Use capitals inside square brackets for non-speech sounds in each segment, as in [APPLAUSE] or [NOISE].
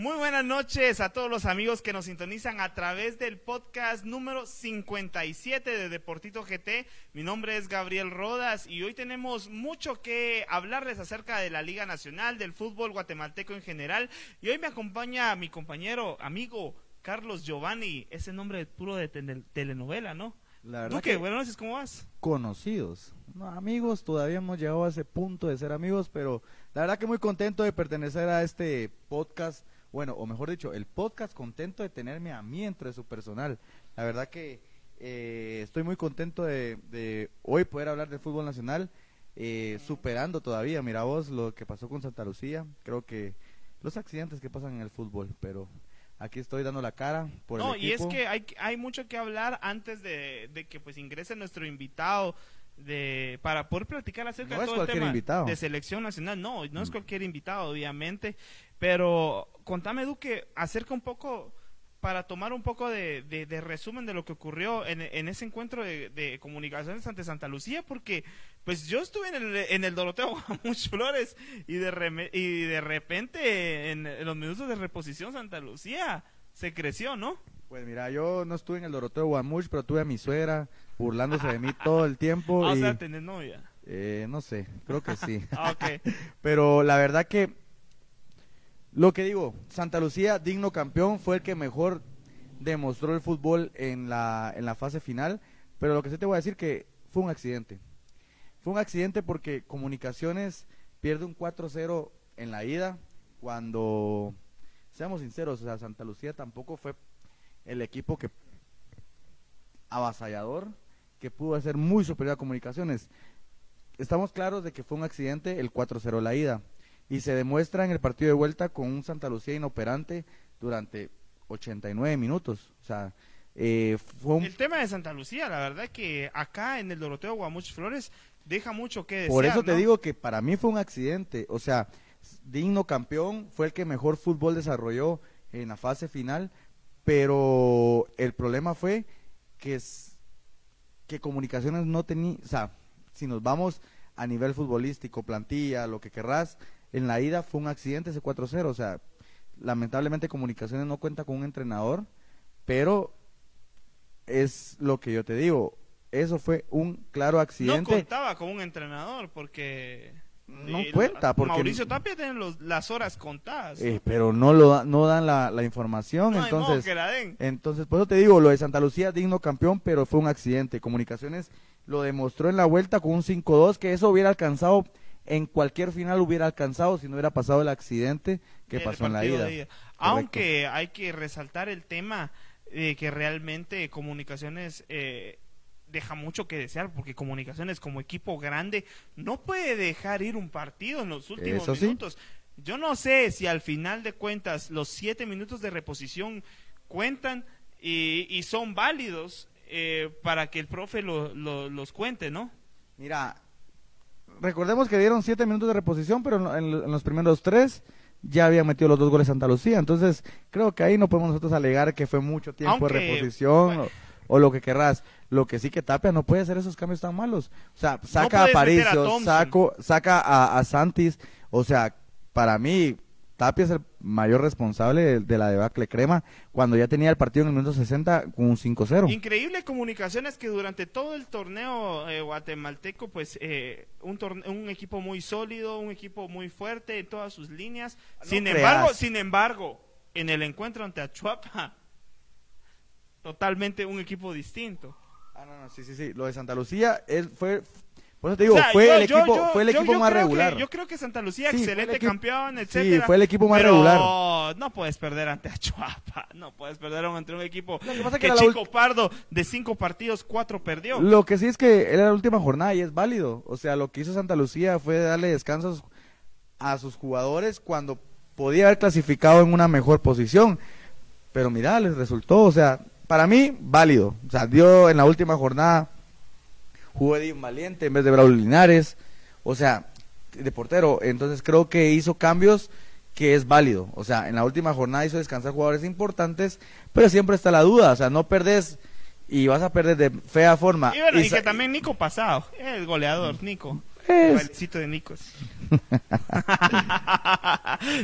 Muy buenas noches a todos los amigos que nos sintonizan a través del podcast número 57 de Deportito GT. Mi nombre es Gabriel Rodas y hoy tenemos mucho que hablarles acerca de la Liga Nacional, del fútbol guatemalteco en general. Y hoy me acompaña mi compañero, amigo Carlos Giovanni, ese nombre puro de tel- telenovela, ¿no? La verdad Duque, que buenas noches, ¿cómo vas? conocidos. No, amigos, todavía hemos llegado a ese punto de ser amigos, pero la verdad que muy contento de pertenecer a este podcast. Bueno, o mejor dicho, el podcast contento de tenerme a mí entre su personal. La verdad que eh, estoy muy contento de, de hoy poder hablar del fútbol nacional, eh, superando todavía, mira vos, lo que pasó con Santa Lucía. Creo que los accidentes que pasan en el fútbol, pero aquí estoy dando la cara por No, el y es que hay, hay mucho que hablar antes de, de que pues ingrese nuestro invitado de para poder platicar acerca No de todo el tema invitado. de selección nacional. No, no es Mm. cualquier invitado, obviamente. Pero contame, Duque, acerca un poco, para tomar un poco de, de- de resumen de lo que ocurrió en, en ese encuentro de, de comunicaciones ante Santa Lucía, porque pues yo estuve en el, en el Doroteo Guamuch Flores y de, reme- y de repente en, en los minutos de reposición Santa Lucía se creció, ¿no? Pues mira, yo no estuve en el Doroteo Guamuch, pero tuve a mi suegra burlándose de mí todo el tiempo. Ah, o y, sea, tenés novia. eh, no sé, creo que sí. [LAUGHS] Ah, ok. [LAUGHS] pero la verdad que, lo que digo, Santa Lucía, digno campeón, fue el que mejor demostró el fútbol en la, en la fase final. Pero lo que sí te voy a decir que fue un accidente. Fue un accidente porque Comunicaciones pierde un 4-0 en la ida cuando, seamos sinceros, o sea, Santa Lucía tampoco fue el equipo que avasallador que pudo ser muy superior a Comunicaciones. Estamos claros de que fue un accidente el 4-0 la ida y se demuestra en el partido de vuelta con un Santa Lucía inoperante durante 89 minutos. O sea, eh, fue un El tema de Santa Lucía, la verdad que acá en el Doroteo Guamuch Flores deja mucho que desear. Por eso te ¿no? digo que para mí fue un accidente. O sea, digno campeón, fue el que mejor fútbol desarrolló en la fase final, pero el problema fue que, que Comunicaciones no tenía, o sea, si nos vamos a nivel futbolístico, plantilla, lo que querrás, en la ida fue un accidente ese 4-0, o sea, lamentablemente Comunicaciones no cuenta con un entrenador, pero es lo que yo te digo, eso fue un claro No accidente. contaba con un entrenador porque... No eh, cuenta, porque- Mauricio Tapia tiene los- las horas contadas. Eh, pero no lo da- no dan la, la información, no entonces que la den. entonces por eso te digo, lo de Santa Lucía digno campeón, pero fue un accidente. Comunicaciones lo demostró en la vuelta con un 5-2 que eso hubiera alcanzado en cualquier final hubiera alcanzado si no hubiera pasado el accidente que El pasó en la ida. Aunque hay que resaltar el tema de que realmente Comunicaciones eh, deja mucho que desear, porque Comunicaciones como equipo grande no puede dejar ir un partido en los últimos Eso sí. minutos. Yo no sé si al final de cuentas los siete minutos de reposición cuentan y, y son válidos eh, para que el profe lo- lo- los cuente, ¿no? Mira, recordemos que dieron siete minutos de reposición, pero en, en- en los primeros tres ya habían metido los dos goles Santa Lucía. Entonces, creo que ahí no podemos nosotros alegar que fue mucho tiempo Aunque, de reposición bueno. o, o lo que querrás. Lo que sí que Tapia no puede hacer esos cambios tan malos. O sea, saca a meter a saco, saca a, a Santis. O sea, para mí, Tapia es el mayor responsable de, de la debacle crema cuando ya tenía el partido en el minuto 60 con un 5-0. Increíble comunicaciones que durante todo el torneo eh, guatemalteco, pues eh, un, torne- un equipo muy sólido, un equipo muy fuerte en todas sus líneas. No sin creas. embargo, sin embargo, en el encuentro ante Achuapa, totalmente un equipo distinto. Ah, no, no, sí, sí, sí. Lo de Santa Lucía él fue. Por eso te digo, O sea, fue, yo- el equipo, yo- fue el equipo yo más que- regular. yo creo que Santa Lucía, Sí, excelente campeón, sí, etcétera. fue el equipo más pero regular. no puedes perder ante Achuapa, [LAUGHS] no puedes perder ante un equipo Lo que pasa que, que Chico Pardo de cinco partidos, cuatro perdió. Lo que sí es que era la última jornada y es válido. O sea, lo que hizo Santa Lucía fue darle descansos a sus jugadores cuando podía haber clasificado en una mejor posición. Pero mira, les resultó, o sea, para mí, válido. O sea, dio en la última jornada, jugó Edith Valiente en vez de Braulio Linares. O sea, de portero. Entonces creo que hizo cambios que es válido. O sea, en la última jornada hizo descansar jugadores importantes, pero siempre está la duda. O sea, no perdés y vas a perder de fea forma. Y bueno, y, que también Nico pasado, el goleador, Nico. Es- El de Nicos. [LAUGHS]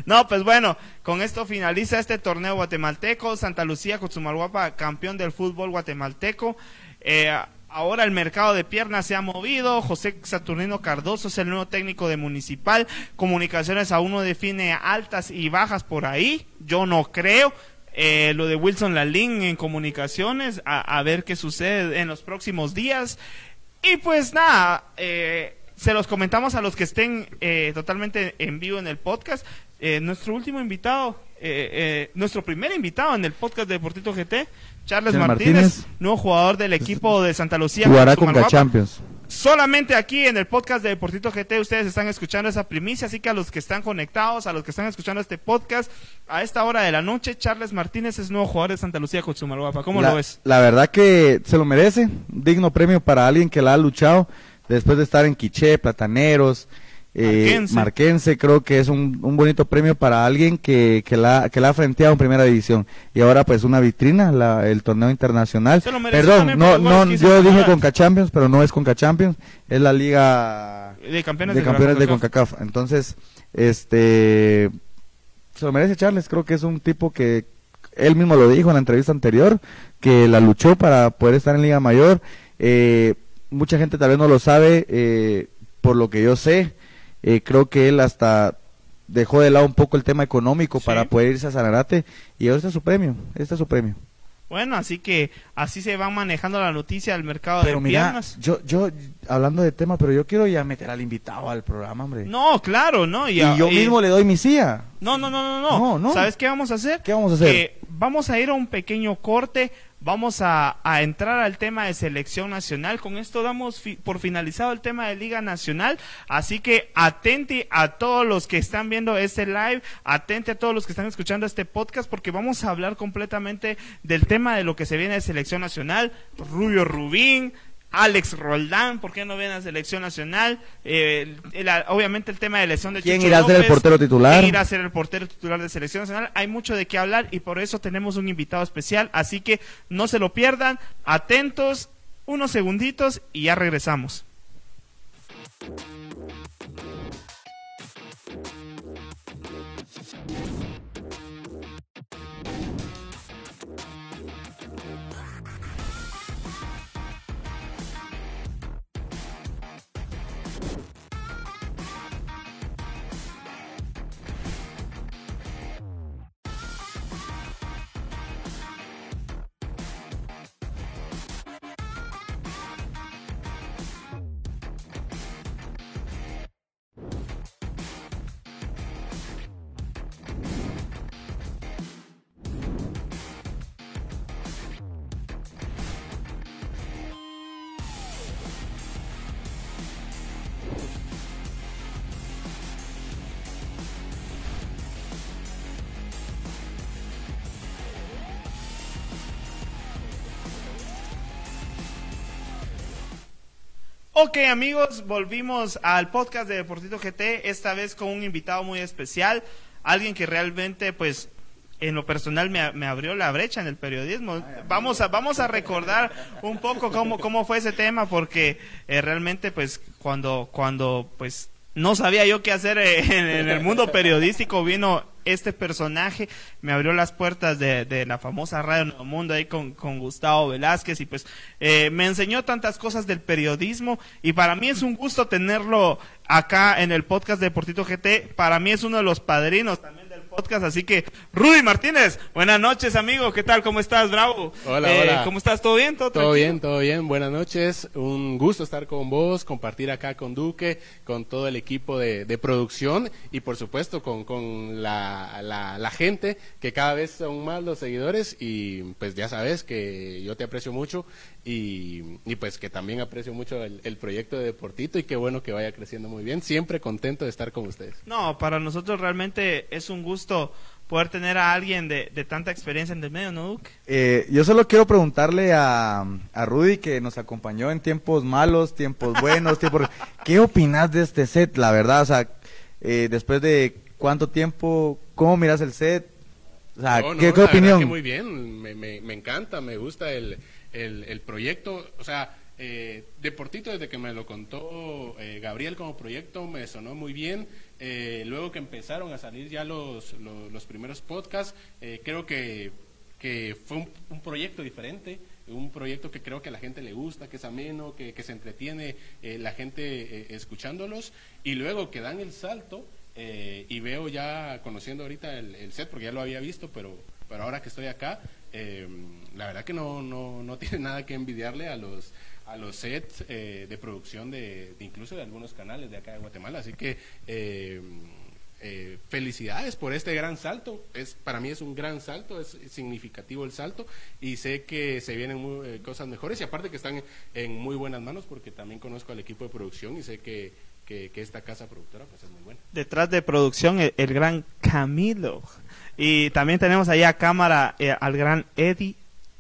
no, pues bueno, con esto finaliza este torneo guatemalteco. Santa Lucía Cotzumalguapa, campeón del fútbol guatemalteco. Eh, ahora el mercado de piernas se ha movido. José Saturnino Cardoso es el nuevo técnico de Municipal. Comunicaciones aún no define altas y bajas por ahí. Yo no creo. Eh, lo de Wilson Lalín en comunicaciones, a, a ver qué sucede en los próximos días. Y pues nada, eh, se los comentamos a los que estén eh, totalmente en vivo en el podcast. Eh, nuestro último invitado, eh, eh, nuestro primer invitado en el podcast de Deportito GT, Charles Martínez, Martínez. nuevo jugador del equipo de Santa Lucía. Jugará con. Champions. Solamente aquí en el podcast de Deportito GT ustedes están escuchando esa primicia, así que a los que están conectados, a los que están escuchando este podcast, a esta hora de la noche, Charles Martínez es nuevo jugador de Santa Lucía Cotzumalguapa. ¿Cómo la, lo ves? La verdad que se lo merece. Digno premio para alguien que la ha luchado después de estar en Quiché, Plataneros, eh, Marquense. Marquense. Creo que es un, un bonito premio para alguien que, que, la, que la ha frenteado en primera división. Y ahora pues una vitrina, la, el torneo internacional. Se lo merece Perdón, no, no, yo dije. Conca Champions, pero no es Conca Champions, es la liga De campeones de de, campeones de CONCACAF. CONCACAF. Entonces, este, se lo merece Charles. Creo que es un tipo que él mismo lo dijo en la entrevista anterior, que la luchó para poder estar en Liga Mayor. Eh, mucha gente tal vez no lo sabe, eh, por lo que yo sé. Eh, creo que él hasta dejó de lado un poco el tema económico Sí. para poder irse a Sanarate y ahora este es su premio, este es su premio. Bueno, así que así se va manejando la noticia del mercado Pero de mira, piernas. yo, yo, hablando de tema, pero yo quiero ya meter al invitado al programa, hombre. No, claro, ¿no? y yo mismo le doy mi silla. No, no, no, no, no. ¿Sabes qué vamos a hacer? ¿Qué vamos a hacer? Vamos a ir a un pequeño corte. Vamos a, a entrar al tema de selección nacional. Con esto damos fi- por finalizado el tema de Liga Nacional. Así que atente a todos los que están viendo este live, atente a todos los que están escuchando este podcast, porque vamos a hablar completamente del tema de lo que se viene de selección nacional. Rubio Rubín, Alex Roldán, ¿por qué no viene a selección nacional? Eh, el- el- obviamente el tema de lesión de ¿Quién irá a ser el portero titular? ¿Quién irá a ser el portero titular de selección nacional? Hay mucho de qué hablar y por eso tenemos un invitado especial, así que no se lo pierdan, atentos, unos segunditos y ya regresamos. Ok amigos, volvimos al podcast de Deportito GT, esta vez con un invitado muy especial, alguien que realmente pues en lo personal me, me abrió la brecha en el periodismo. Vamos a, vamos a recordar un poco cómo, cómo fue ese tema porque eh, realmente pues cuando, cuando pues no sabía yo qué hacer eh, en, en el mundo periodístico vino este personaje me abrió las puertas de, la famosa Radio Nuevo Mundo ahí con, con Gustavo Velázquez y pues eh, me enseñó tantas cosas del periodismo y para mí es un gusto tenerlo acá en el podcast de Deportito GT. Para mí es uno de los padrinos también podcast, así que Rudy Martínez, buenas noches amigo, ¿qué tal? ¿Cómo estás? Bravo. Hola, Eh, hola. ¿Cómo estás? ¿Todo bien? ¿Todo, Todo bien, todo bien. Buenas noches. Un gusto estar con vos, compartir acá con Duque, con todo el equipo de, de producción y por supuesto con, con la, la, la gente que cada vez son más los seguidores y pues ya sabes que yo te aprecio mucho y, y pues que también aprecio mucho el, el proyecto de Deportito y qué bueno que vaya creciendo muy bien. Siempre contento de estar con ustedes. No, para nosotros realmente es un gusto poder tener a alguien de, de tanta experiencia en el medio, ¿no, Duque? Eh, yo solo quiero preguntarle a, a Rudy, que nos acompañó en tiempos malos, tiempos buenos, tiempos... [LAUGHS] ¿Qué opinas de este set, la verdad? O sea, eh, después de cuánto tiempo, ¿cómo miras el set? O sea, No, no, ¿qué, opinión? que muy bien, me, me, me encanta, me gusta el, el, el proyecto. O sea, eh, Deportito, desde que me lo contó eh, Gabriel como proyecto, me sonó muy bien. Eh, luego que empezaron a salir ya los, los, primeros podcasts, eh, creo que, que fue un, un proyecto diferente. Un proyecto que creo que a la gente le gusta, que es ameno, que, que se entretiene eh, la gente eh, escuchándolos. Y luego que dan el salto eh, y veo ya, conociendo ahorita el, el set, porque ya lo había visto, pero, pero ahora que estoy acá, la verdad que no, no, no [LAUGHS] tiene nada que envidiarle a los a los sets eh, de producción de, incluso de algunos canales de acá de Guatemala. Así que eh, eh, felicidades por este gran salto. Es para mí es un gran salto, es significativo el salto y sé que se vienen muy- cosas mejores y aparte que están en muy buenas manos porque también conozco al equipo de producción y sé que, que, esta casa productora pues es muy buena. Detrás de producción, el, el gran Camilo. Y también tenemos ahí a cámara al gran Eddie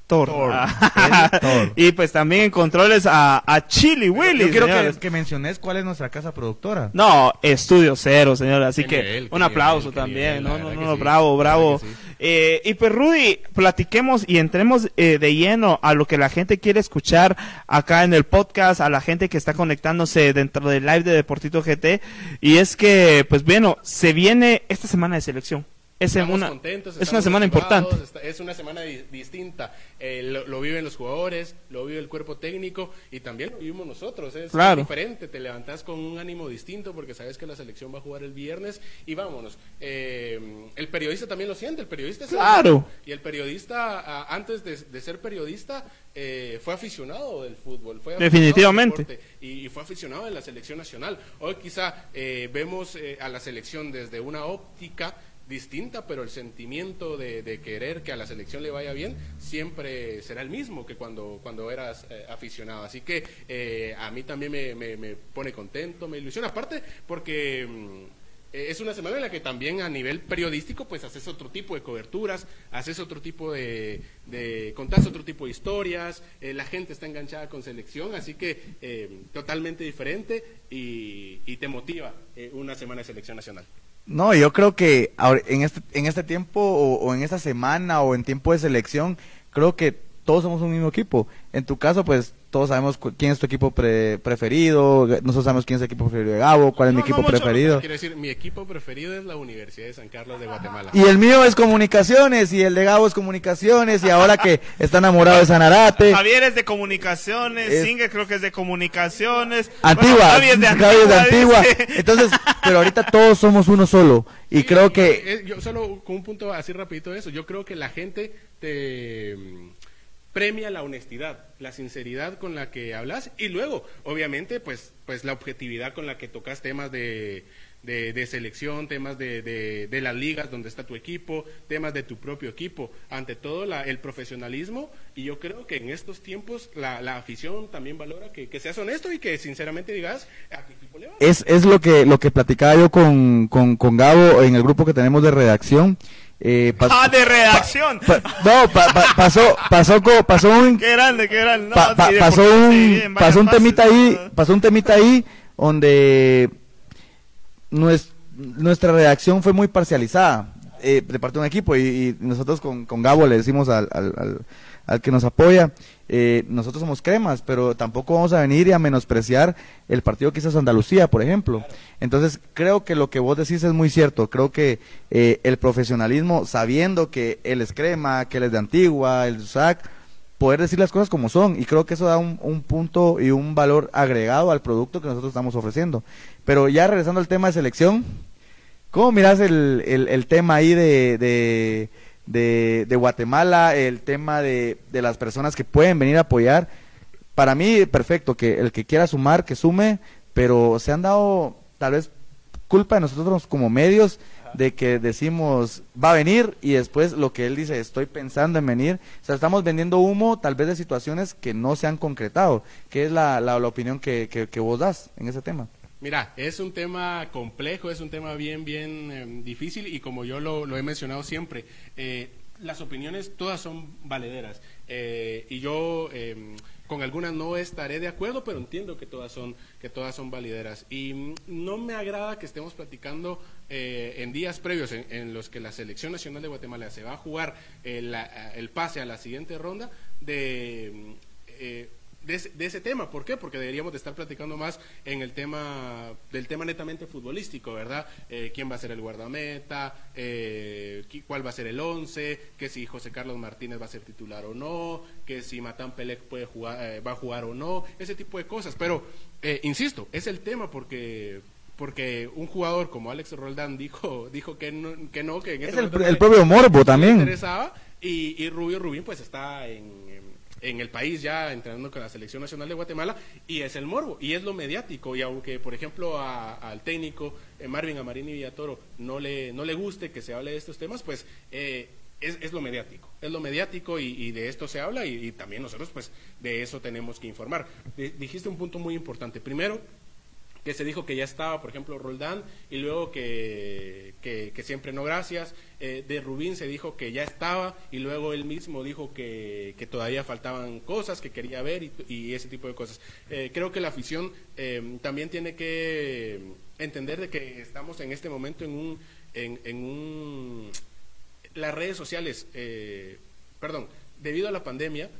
Thor. Thor. Ah, Thor. [LAUGHS] y pues también en controles a, a Chili Willy. Yo quiero que, que menciones cuál es nuestra casa productora. No, estudio cero, señor. Así que un aplauso también. la no, no, no, sí, bravo, bravo. sí. Eh, y pues Rudy, platiquemos y entremos eh, de lleno a lo que la gente quiere escuchar acá en el podcast, a la gente que está conectándose dentro del live de Deportito GT. Y es que, pues bueno, se viene esta semana de selección. Es, una, contentos, es una estamos semana importante. está- es una semana di- distinta. Eh, lo, lo viven los jugadores, lo vive el cuerpo técnico y también lo vivimos nosotros. Es Claro. diferente, te levantas con un ánimo distinto porque sabes que la selección va a jugar el viernes y vámonos. Eh, el periodista también lo siente, el periodista es el Claro. mismo. Y el periodista, antes de, de ser periodista, eh, fue aficionado del fútbol. Fue Definitivamente. deporte y, y fue aficionado de la selección nacional. Hoy quizá eh, vemos a la selección desde una óptica distinta, pero el sentimiento de, de querer que a la selección le vaya bien siempre será el mismo que cuando, cuando eras eh, aficionado. Así que eh, a mí también me, me- me pone contento, me ilusiona. Aparte, porque mm, es una semana en la que también a nivel periodístico pues haces otro tipo de coberturas, haces otro tipo de, de contás otro tipo de historias, eh, la gente está enganchada con selección, así que eh, totalmente diferente y, y te motiva eh, una semana de selección nacional. No, yo creo que en este, en este tiempo o, o en esta semana o en tiempo de selección, creo que todos somos un mismo equipo. En tu caso, pues todos sabemos cu- quién es tu equipo pre- preferido, nosotros sabemos quién es el equipo preferido de Gabo, cuál es mi No, no equipo mucho, preferido. Quiero decir, mi equipo preferido es la Universidad de San Carlos de Guatemala. Y el mío es comunicaciones y el de Gabo es comunicaciones y ahora que está enamorado de Sanarate. Javier es de comunicaciones, Es- Singer creo que es de comunicaciones. Antigua, Bueno, Javi es de Javi es de Antigua. Antigua. Entonces, pero ahorita todos somos uno solo y Sí, creo que eh, yo solo con un punto así rapidito de eso, yo creo que la gente te premia la honestidad, la sinceridad con la que hablas y luego, obviamente, pues, pues la objetividad con la que tocas temas de, de, selección, temas de, de, las ligas donde está tu equipo, temas de tu propio equipo, ante todo el profesionalismo y yo creo que en estos tiempos la, la afición también valora que, seas honesto y que sinceramente digas es lo que lo que platicaba yo con, con, con Gabo en el grupo que tenemos de redacción. Eh, Ah, de redacción. pa- no, pa- pa- pasó, pasó, pasó un, Qué grande, qué grande. No, pa- pa- pasó un, pasó un fases, temita ahí, ¿no? pasó un temita ahí donde nues- nuestra redacción fue muy parcializada eh, de parte de un equipo y, y nosotros con, con Gabo le decimos al, al, al- al que nos apoya, eh, nosotros somos cremas, pero tampoco vamos a venir y a menospreciar el partido que hizo Andalucía, por ejemplo. Entonces, creo que lo que vos decís es muy cierto. Creo que eh, el profesionalismo, sabiendo que él es crema, que él es de Antigua, el SAC, poder decir las cosas como son. Y creo que eso da un, un punto y un valor agregado al producto que nosotros estamos ofreciendo. Pero ya regresando al tema de selección, ¿cómo miras el, el, el tema ahí de, de, de, de Guatemala, el tema de, de las personas que pueden venir a apoyar? Para mí, perfecto, que el que quiera sumar, que sume, pero se han dado tal vez culpa de nosotros como medios de que decimos va a venir y después lo que él dice estoy pensando en venir. O sea, estamos vendiendo humo tal vez de situaciones que no se han concretado. ¿Qué es la, la, la opinión que, que, que vos das en ese tema? Mira, es un tema complejo, es un tema bien, bien eh, difícil y como yo lo, he mencionado siempre, eh, las opiniones todas son valederas eh, y yo em, con algunas no estaré de acuerdo, pero entiendo que todas son que todas son valideras y no me agrada que estemos platicando eh, en días previos en, en, los que la selección nacional de Guatemala se va a jugar el, el pase a la siguiente ronda de mm, eh, de ese, de ese, tema. ¿Por qué? Porque deberíamos de estar platicando más en el tema del tema netamente futbolístico, ¿verdad? Eh, ¿Quién va a ser el guardameta? Eh, ¿Cuál va a ser el once? Que si José Carlos Martínez va a ser titular o no? Que si Matán Pelec puede jugar, eh, va a jugar o no? Ese tipo de cosas. Pero, eh, insisto, es el tema porque porque un jugador como Alex Roldán dijo [LAUGHS] dijo que no que no que en es el, el, propio morbo también interesaba y, y Rubio Rubín pues está en, en en el país ya entrenando con la selección nacional de Guatemala y es el morbo y es lo mediático y aunque por ejemplo a, al técnico eh, Marvin Amarini Villatoro no le no le guste que se hable de estos temas pues eh, es, es, lo mediático, es lo mediático y, de esto se habla y, también nosotros pues de eso tenemos que informar. Dijiste un punto muy importante. Primero, que se dijo que ya estaba, por ejemplo, Roldán, y luego que, que, siempre no gracias. Eh, de Rubín se dijo que ya estaba, y luego él mismo dijo que, que todavía faltaban cosas, que quería ver y, ese tipo de cosas. Eh, creo que la afición eh, también tiene que entender de que estamos en este momento en un... En, en un las redes sociales, perdón, debido a la pandemia,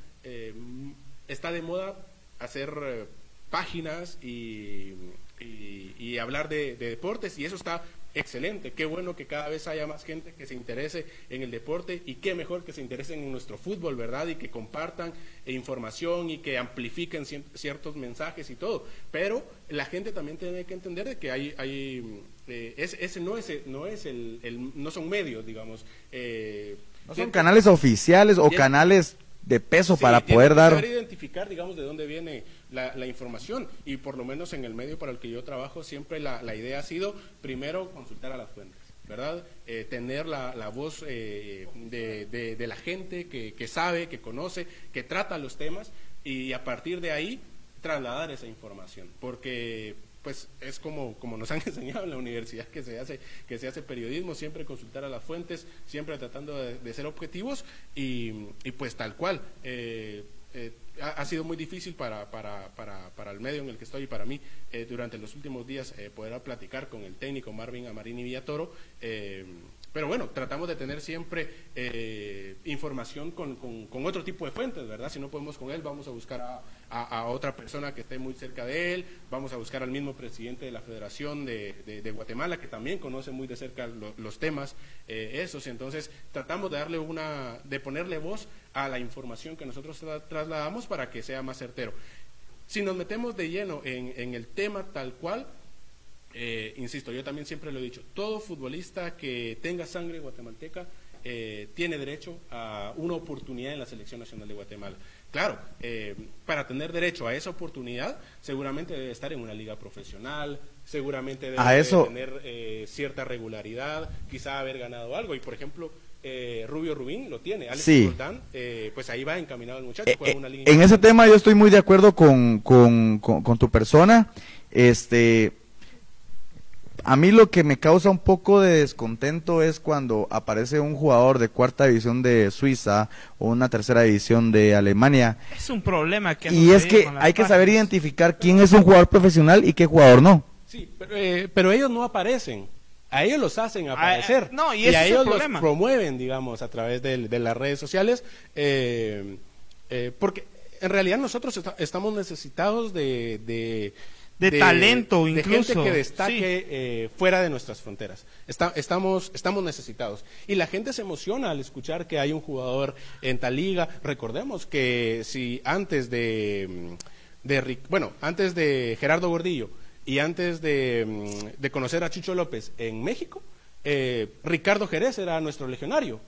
está de moda hacer páginas y y, y hablar de, de, deportes y eso está excelente. Qué bueno que cada vez haya más gente que se interese en el deporte y qué mejor que se interesen en nuestro fútbol, ¿verdad? Y que compartan información y que amplifiquen ciertos mensajes y todo. Pero la gente también tiene que entender de que hay, hay eh, ese, ese, no es, no es el, el, no son medios, digamos. Eh, no son canales oficiales o canales de peso sí, para poder dar. Identificar, digamos, de dónde viene la, información y por lo menos en el medio para el que yo trabajo siempre la, la idea ha sido primero consultar a las fuentes. ¿verdad? Eh, tener la, la voz eh, de, de, de, la gente que, que, sabe, que conoce, que trata los temas y a partir de ahí trasladar esa información, porque pues es como, como nos [LAUGHS] han enseñado en la universidad que se hace, que se hace periodismo, siempre consultar a las fuentes, siempre tratando de, de ser objetivos y, y, pues tal cual. Eh, eh, ha, sido muy difícil para, para, para, para, el medio en el que estoy y para mí eh, durante los últimos días eh, poder platicar con el técnico Marvin Amarini Villatoro. pero bueno, tratamos de tener siempre información con, con, con, otro tipo de fuentes, ¿verdad? Si no podemos con él, vamos a buscar a, a, otra persona que esté muy cerca de él, vamos a buscar al mismo presidente de la Federación de, Guatemala, que también conoce muy de cerca lo, los temas eh, esos, entonces tratamos de darle una, de ponerle voz a la información que nosotros tra trasladamos para que sea más certero. Si nos metemos de lleno en, en el tema tal cual, eh, insisto, yo también siempre lo he dicho, todo futbolista que tenga sangre guatemalteca eh, tiene derecho a una oportunidad en la Selección Nacional de Guatemala. Claro, eh, para tener derecho a esa oportunidad, seguramente debe estar en una liga profesional, seguramente debe, a eso... tener eh, cierta regularidad, quizá haber ganado algo. Y por ejemplo, eh, Rubio Rubín lo tiene, Alex sí. Roldán, eh, pues ahí va encaminado el muchacho. Eh, una liga en ese tema yo estoy muy de acuerdo con, con, con, con tu persona. Este, a mí lo que me causa un poco de descontento es cuando aparece un jugador de cuarta división de Suiza o una tercera división de Alemania. Es un problema que Y es que hay páginas. que saber identificar quién es un jugador profesional y qué jugador no. Sí, pero, eh, pero ellos no aparecen. A ellos los hacen aparecer. A, no, y, y a ellos los promueven, digamos, a través de, de las redes sociales. Eh, eh, porque en realidad nosotros est estamos necesitados de, de de, de, talento incluso. De gente que destaque sí. eh, fuera de nuestras fronteras. Está, estamos, estamos necesitados. Y la gente se emociona al escuchar que hay un jugador en tal liga. Recordemos que si antes de, de bueno, antes de Gerardo Gordillo y antes de, de conocer a Chucho López en México, eh, Ricardo Jerez era nuestro legionario.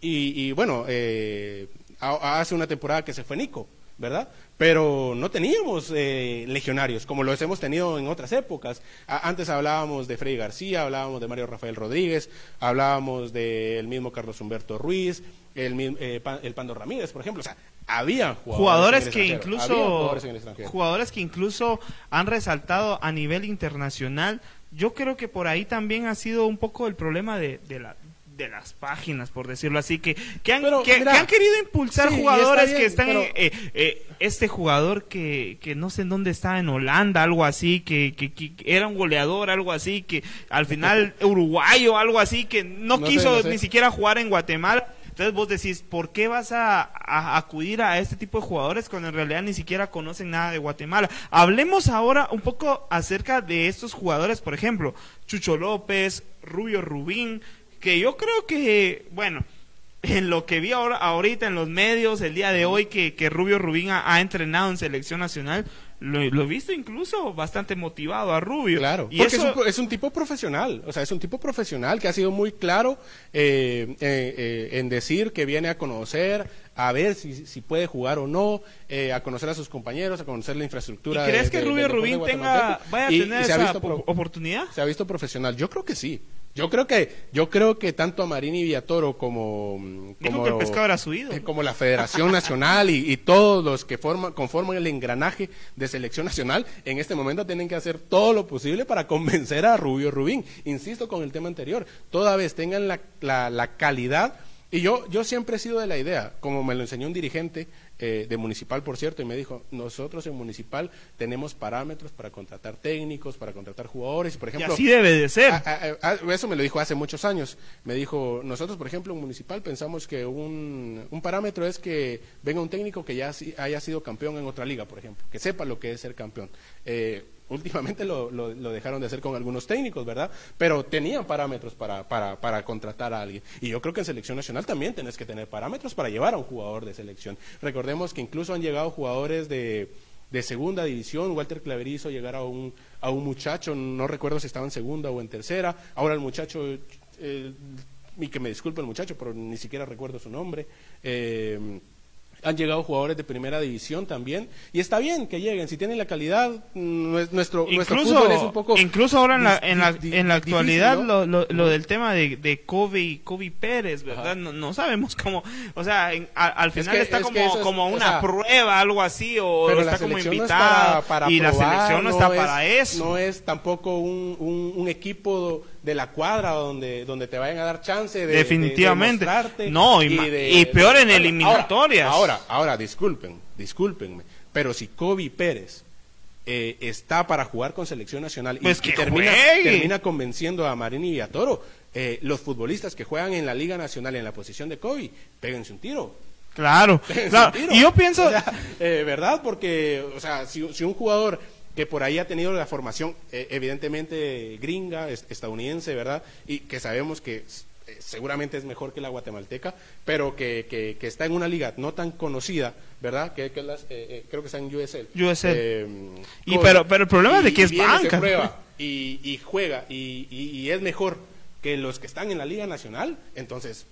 Y, y bueno, eh, hace una temporada que se fue Nico. ¿Verdad? Pero no teníamos eh, legionarios como los hemos tenido en otras épocas. A- antes hablábamos de Freddy García, hablábamos de Mario Rafael Rodríguez, hablábamos del mismo Carlos Humberto Ruiz, el, eh, el Pando Ramírez, por ejemplo. O sea, había jugadores, jugadores en el que incluso jugadores en el extranjero. jugadores que incluso han resaltado a nivel internacional yo creo que por ahí también ha sido un poco el problema de, de la de las páginas por decirlo así que que han, Pero, que, mira, que han querido impulsar sí, jugadores está que están pero- en, eh, eh, este jugador que, que no sé en dónde está en Holanda algo así que, que, que era un goleador algo así que al final [LAUGHS] uruguayo algo así que no, No sé, quiso no sé. ni siquiera jugar en Guatemala entonces vos decís, ¿por qué vas a, a acudir a este tipo de jugadores cuando en realidad ni siquiera conocen nada de Guatemala? Hablemos ahora un poco acerca de estos jugadores, por ejemplo, Chucho López, Rubio Rubín, que yo creo que, bueno, en lo que vi ahora, ahorita en los medios el día de hoy que, que Rubio Rubín ha, ha entrenado en selección nacional, lo, he visto incluso bastante motivado a Rubio. Claro, y porque eso, es, un, es un tipo profesional, o sea, es un tipo profesional que ha sido muy claro eh, eh, eh, en decir que viene a conocer, a ver si, si puede jugar o no, eh, a conocer a sus compañeros, a conocer la ¿Y infraestructura. crees de- que de- Rubio deporte Rubín tenga, vaya a Y- tener y esa pro- op- oportunidad? se ha visto profesional. Yo creo que sí. Yo creo que yo creo que tanto a Marini Villatoro como como que el pescado era su ídolo. eh, como la Federación Nacional y, y todos los que forman conforman el engranaje de selección nacional en este momento tienen que hacer todo lo posible para convencer a Rubio Rubín. Insisto con el tema anterior, toda vez tengan la, la, la calidad y yo yo siempre he sido de la idea, como me lo enseñó un dirigente eh, de Municipal, por cierto, y me dijo, nosotros en Municipal tenemos parámetros para contratar técnicos, para contratar jugadores, por Y ejemplo... así debe de ser. Eso me lo dijo hace muchos años. Me dijo, nosotros, por ejemplo, en Municipal pensamos que un, un parámetro es que venga un técnico que ya haya sido campeón en otra liga, por ejemplo, que sepa lo que es ser campeón. Eh, últimamente lo, lo- dejaron de hacer con algunos técnicos, ¿verdad? Pero tenían parámetros para, para, para contratar a alguien. Y yo creo que en selección nacional también tenés que tener parámetros para llevar a un jugador de selección. Recordemos que incluso han llegado jugadores de, de segunda división, Walter Claverizo llegar a un, a un muchacho, no recuerdo si estaba en segunda o en tercera, ahora el muchacho, eh, y que me disculpe el muchacho, pero ni siquiera recuerdo su nombre, eh, han llegado jugadores de primera división también, y está bien que lleguen, si tienen la calidad, mm, nuestro, nuestro fútbol es un poco... incluso ahora en la, en la, en la difícil, actualidad ¿no? lo, lo, lo del tema de, de Kobe, Kobe Pérez, ¿verdad? No, no sabemos cómo, o sea, en- a- al final que- está es como, es- como o una sea, prueba, algo así, o está como selección no y la selección no está es- para eso. No es tampoco un, un, un equipo de la cuadra donde, donde te vayan a dar chance de, de- de Definitivamente. No, y peor en Ahora, eliminatorias. Ahora, ahora, disculpen, discúlpenme, pero si Kobe Pérez eh, está para jugar con selección nacional y- Pues y, que termina, termina convenciendo a Marini y a Toro, eh, los futbolistas que juegan en la Liga Nacional en la posición de Kobe, péguense un tiro. Claro, claro. Y yo pienso, O sea, eh, ¿Verdad? Porque, o sea, si, si un jugador que por ahí ha tenido la formación eh, evidentemente gringa, es- estadounidense, ¿verdad? Y que sabemos que eh, seguramente es mejor que la guatemalteca, pero que, que, que está en una liga no tan conocida, ¿verdad? Que, que las, eh, eh, creo que está en USL. USL. Y pero- pero el problema es de que es banca. prueba y, y juega y- y es mejor que los que están en la Liga Nacional, entonces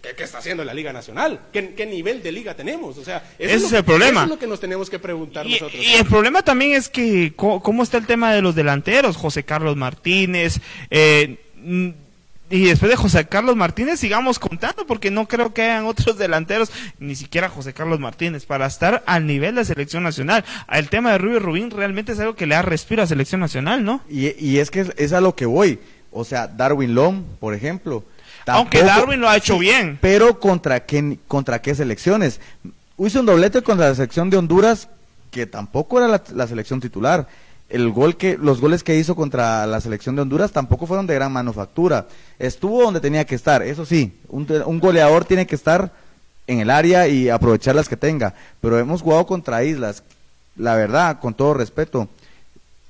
¿Qué, qué está haciendo la Liga Nacional? ¿Qué, qué nivel de liga tenemos? O sea, eso Ese es lo- el problema. Eso es lo que nos tenemos que preguntar Y, nosotros. y el problema también es que cómo está el tema de los delanteros, José Carlos Martínez, eh, mm, y después de José Carlos Martínez sigamos contando porque no creo que hayan otros delanteros, ni siquiera José Carlos Martínez, para estar al nivel de selección nacional. El tema de Rubio Rubín realmente es algo que le da respiro a selección nacional, ¿no? Y, y es que es, es a lo que voy. O sea, Darwin Lom, por ejemplo. Aunque Darwin lo ha hecho bien. Pero contra qué, contra qué selecciones. Hizo un doblete contra la selección de Honduras, que tampoco era la, la selección titular. El gol que, los goles que hizo contra la selección de Honduras tampoco fueron de gran manufactura. Estuvo donde tenía que estar, eso sí, un, un goleador tiene que estar en el área y aprovechar las que tenga. Pero hemos jugado contra islas. La verdad, con todo respeto,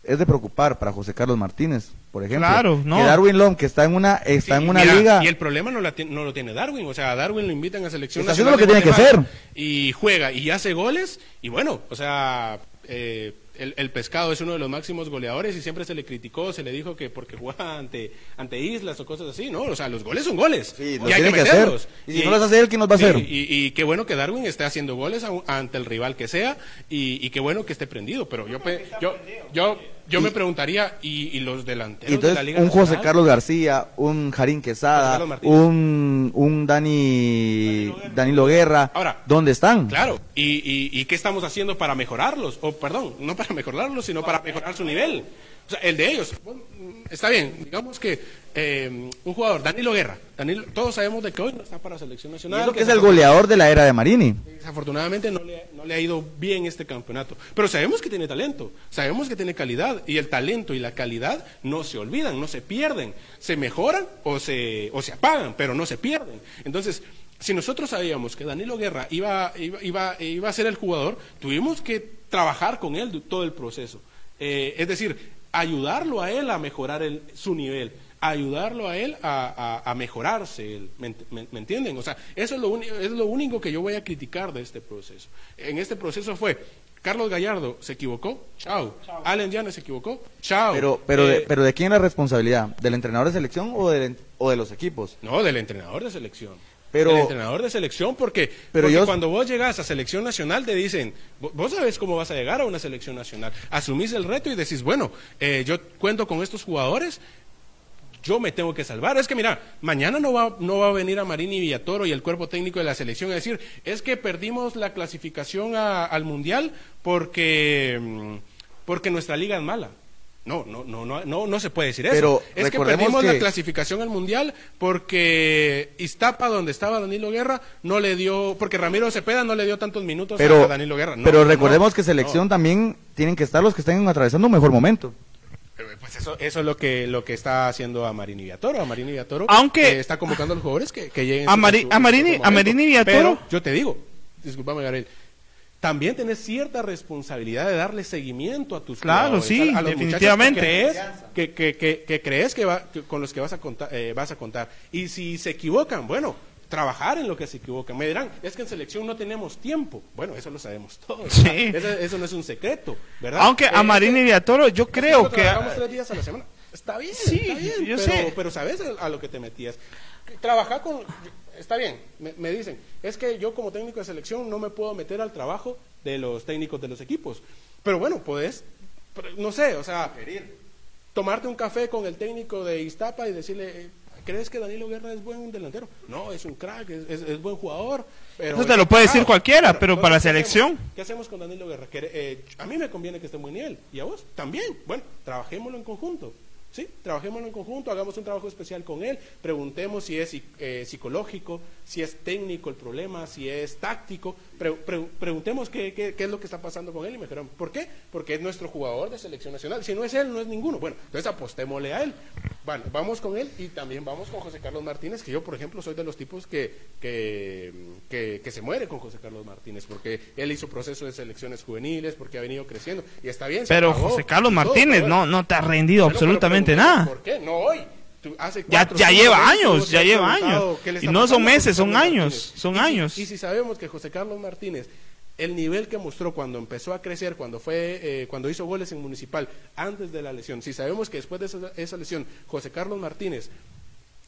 es de preocupar para José Carlos Martínez, por ejemplo. Claro, no. Que Darwin Lom, que está en una, está Sí, en una mira, liga. Y el problema no, la no lo tiene Darwin. O sea, a Darwin lo invitan a selección Está haciendo lo que tiene que hacer. Y juega y hace goles. Y bueno, o sea, eh, el, el pescado es uno de los máximos goleadores y siempre se le criticó, se le dijo que porque jugaba ante, ante islas o cosas así, ¿no? O sea, los goles son goles. Sí, y los hay tiene que que hacer. Y si no los hace él, ¿quién los va a hacer? Y, y qué bueno que Darwin esté haciendo goles a- ante el rival que sea y, y qué bueno que esté prendido. Pero yo, yo, yo, yo me preguntaría, ¿y, y los delanteros de la Liga un José? Carlos García, un Jarín Quesada, un, un Dani, Danilo Guerra, Ahora, ¿dónde están? Claro, ¿Y, y, y qué estamos haciendo para mejorarlos? O, perdón, no para mejorarlos, sino para mejorar su nivel. O sea, el de ellos. Bueno, está bien, digamos que eh, un jugador, Danilo Guerra, Danilo, todos sabemos de que hoy no está para selección Y nacional. eso que es el goleador de la era de Marini. Desafortunadamente no le, no le ha ido bien este campeonato. Pero sabemos que tiene talento, sabemos que tiene calidad. Y el talento y la calidad no se olvidan, no se pierden. Se mejoran o se, o se apagan, pero no se pierden. Entonces, si nosotros sabíamos que Danilo Guerra iba, iba, iba, iba a ser el jugador, tuvimos que trabajar con él todo el proceso. Eh, es decir, ayudarlo a él a mejorar el- su nivel ayudarlo a él a, a- a mejorarse, él, ¿me, ent- me- me entienden? O sea, eso es lo, es lo único que yo voy a criticar de este proceso. En este proceso fue, Carlos Gallardo se equivocó, chao. Allen Llanes se equivocó, chao. Pero, pero, de, Eh, pero ¿de quién es la responsabilidad? ¿Del entrenador de selección o, del, o de los equipos? No, del entrenador de selección. Pero- del entrenador de selección, porque, Pero porque yo- cuando vos llegas a selección nacional te dicen, "Vo- vos sabes cómo vas a llegar a una selección nacional. Asumís el reto y decís, bueno, eh, yo cuento con estos jugadores, yo me tengo que salvar. Es que mira, mañana no va, no va a venir a Marini Villatoro y el cuerpo técnico de la selección a decir, es que perdimos la clasificación a- al Mundial porque, mm, porque nuestra liga es mala. No, no, no, no, no, no se puede decir eso. Pero es que perdimos la clasificación al Mundial porque Iztapa, donde estaba Danilo Guerra, no le dio, porque Ramiro Cepeda no le dio tantos minutos Pero, a Danilo Guerra. No, pero recordemos no, que selección no. también tienen que estar los que estén atravesando un mejor momento. Eh, Pues eso, eso es lo que, lo que está haciendo a Marini Villatoro. A Marini Villatoro Aunque- eh, está convocando a los jugadores que, que lleguen A Mari- su- a Marini- a. Marini Villatoro- Pero yo te digo, discúlpame, Gabriel, también tenés cierta responsabilidad de darle seguimiento a tus Claro, sí, a- a los definitivamente. Que crees que, que, que- que crees que, va- que con los que vas a, contar, eh, vas a contar. Y si se equivocan, bueno, trabajar en lo que se equivocan. Me dirán, es que en selección no tenemos tiempo. Bueno, eso lo sabemos todos. Eso, eso no es un secreto, ¿verdad? Aunque a Eh, Marini Villatoro, yo creo que... trabajamos tres días a la semana. Está bien, Sí, está bien, yo pero, sé. pero sabes a, a lo que te metías. Trabajar con... Está bien, me, me dicen, es que yo como técnico de selección no me puedo meter al trabajo de los técnicos de los equipos. Pero bueno, puedes, pero no sé, o sea, tomarte un café con el técnico de Iztapa y decirle, eh, ¿crees que Danilo Guerra es buen delantero? No, es un crack, es, es- es buen jugador. Pero Eso te lo puede decir cualquiera, pero para ¿qué selección. hacemos? ¿Qué hacemos con Danilo Guerra? Que, eh, a mí me conviene que esté en buen nivel. ¿Y a vos? También. Bueno, trabajémoslo en conjunto. ¿Sí? Trabajémoslo en conjunto, hagamos un trabajo especial con él, preguntemos si es eh, psicológico, si es técnico el problema, si es táctico, pre- pre- preguntemos qué, qué- qué es lo que está pasando con él y mejoramos. ¿Por qué? Porque es nuestro jugador de selección nacional. Si no es él, no es ninguno. Bueno, entonces apostémosle a él. Bueno, vamos con él y también vamos con José Carlos Martínez, que yo, por ejemplo, soy de los tipos que, que, que, que se muere con José Carlos Martínez, porque él hizo proceso de selecciones juveniles, porque ha venido creciendo y está bien. Pero pagó José Carlos todo, Martínez no, no te ha rendido Bueno, absolutamente nada. ¿Por qué? No hoy. Tú hace Ya, cuatro, ya cinco lleva años, ya lleva años. Y no son meses, son años, Martínez. son Y si- años. Y si sabemos que José Carlos Martínez, el nivel que mostró cuando empezó a crecer, cuando fue, eh, cuando hizo goles en Municipal, antes de la lesión, si sabemos que después de esa, esa lesión, José Carlos Martínez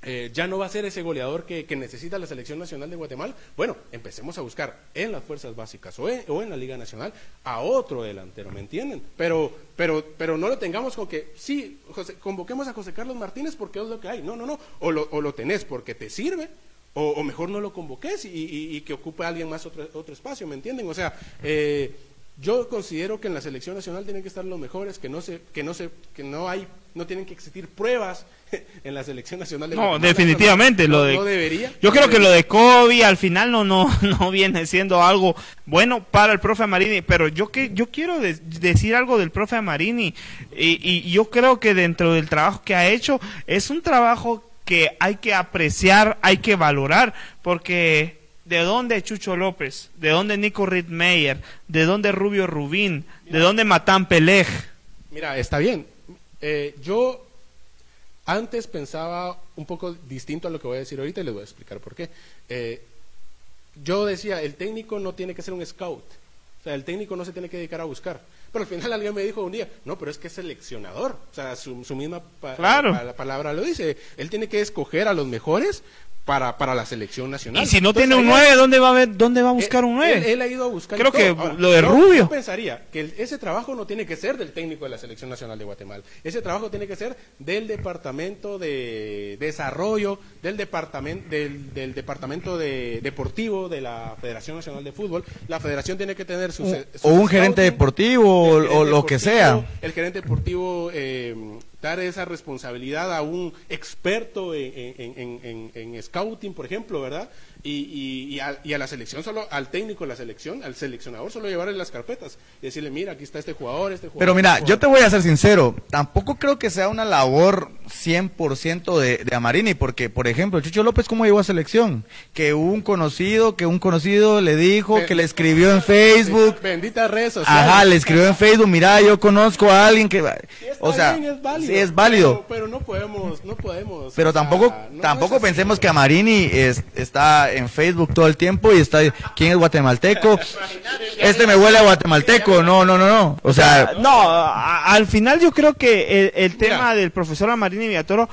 eh, ya no va a ser ese goleador que, que necesita la selección nacional de Guatemala, bueno, empecemos a buscar en las fuerzas básicas o en, o en la Liga Nacional a otro delantero, ¿me entienden? Pero, pero, pero no lo tengamos con que, sí, José- convoquemos a José Carlos Martínez porque es lo que hay. No, no, no. O lo, o lo tenés porque te sirve, o, o mejor no lo convoques y, y- y que ocupe alguien más otro, otro espacio, ¿me entienden? O sea, eh, yo considero que en la selección nacional tienen que estar los mejores, que no se, que no se, que no hay, no tienen que existir pruebas [LAUGHS] en la selección nacional. de No, definitivamente no, lo de no debería. Yo creo que lo de Kobe al final no no [LAUGHS] no viene siendo algo bueno para el profe Marini, pero yo que yo quiero de- decir algo del profe Marini y, y yo creo que dentro del trabajo que ha hecho es un trabajo que hay que apreciar, hay que valorar, porque ¿de dónde Chucho López? ¿De dónde Nico Rittmeyer? ¿De dónde Rubio Rubín? ¿De dónde Matán Pelej? Mira, está bien. Eh, yo antes pensaba un poco distinto a lo que voy a decir ahorita y les voy a explicar por qué. Eh, yo decía, el técnico no tiene que ser un scout. O sea, el técnico no se tiene que dedicar a buscar. Pero al final alguien me dijo un día, no, pero es que es seleccionador. O sea, su, su misma pa- Claro. pa- palabra lo dice. Él tiene que escoger a los mejores para, para la selección nacional. Y si no Entonces, tiene un ahí- 9, ¿dónde va a, ver, dónde va a buscar él- un 9? Él, él ha ido a buscar. Creo que lo de yo- Rubio. Yo pensaría que el- ese trabajo no tiene que ser del técnico de la Selección Nacional de Guatemala. Ese trabajo tiene que ser del Departamento de Desarrollo, del Departamento, del, del Departamento de Deportivo de la Federación Nacional de Fútbol. La Federación tiene que tener sus. sus o un gerente deportivo o, el gerente o lo que sea. El gerente deportivo eh, dar esa responsabilidad a un experto en, en- scouting, por ejemplo, ¿verdad? Y, y- y a, y a la selección, solo al técnico de la selección, al seleccionador, solo llevarle las carpetas y decirle, mira, aquí está este jugador, este jugador. Pero mira, este yo te jugador". voy a ser sincero, tampoco creo que sea una labor 100% de, de Amarini, porque, por ejemplo, Chucho López, ¿cómo llegó a selección? Que un conocido, que un conocido le dijo, que le escribió en [LAUGHS] Facebook, Bendita redes sociales. ajá, le escribió en Facebook, mira, yo conozco a alguien que... O sea, bien, es válido, sí es válido. Pero, pero no podemos, no podemos. Pero sea, tampoco, no tampoco pensemos que Amarini es- está en Facebook todo el tiempo y está, ¿quién es guatemalteco? Este me huele a guatemalteco, no, no, no, no. O sea, No, a- al final yo creo que el, el Mira. tema del profesor Amarini Villatoro